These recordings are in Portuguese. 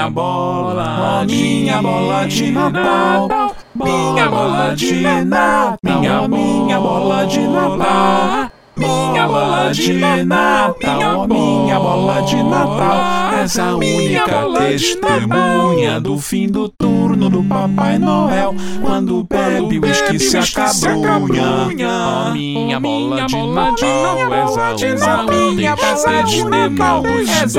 minha bola, minha bola de Natal, minha bola de Natal, minha minha bola de Natal. Minha bola de Natal, minha bola de Natal, essa única testemunha do fim do turno do Papai Noel. Quando bebe o uísque se acabrunha. Oh, minha bola de Natal, essa a única testemunha do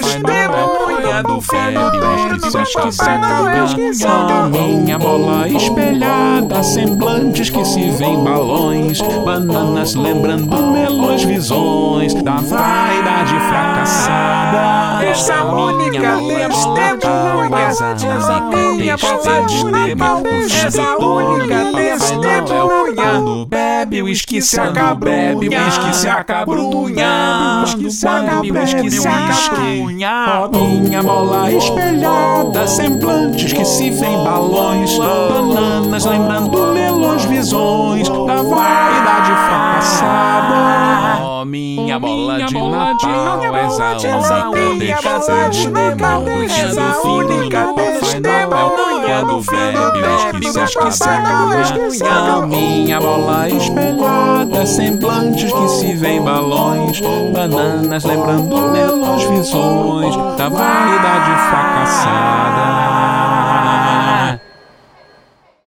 fim do turno do Papai Noel. Do bebe o uísque se acabrunha. Minha bola espelhada, semblantes que se vêem balões, bananas lembrando melões, visões da vaidade fracassada. Essa única testemunha, essa minha bola de Natal, essa única testemunha. Bebe o uísque se acabrunha, bebe o uísque se acabrunha, bebe o uísque se acabrunha. Minha bola espelhada, semblantes que se vêem balões, bananas lembrando melões, visões. Da vaidade minha bola de Natal, essa a única testemunha do única testemunha do bebe o uísque se acabrunha. Minha bola espelhada, semblantes que se vêem balões, bananas lembrando melões, visões da vaidade fracassada.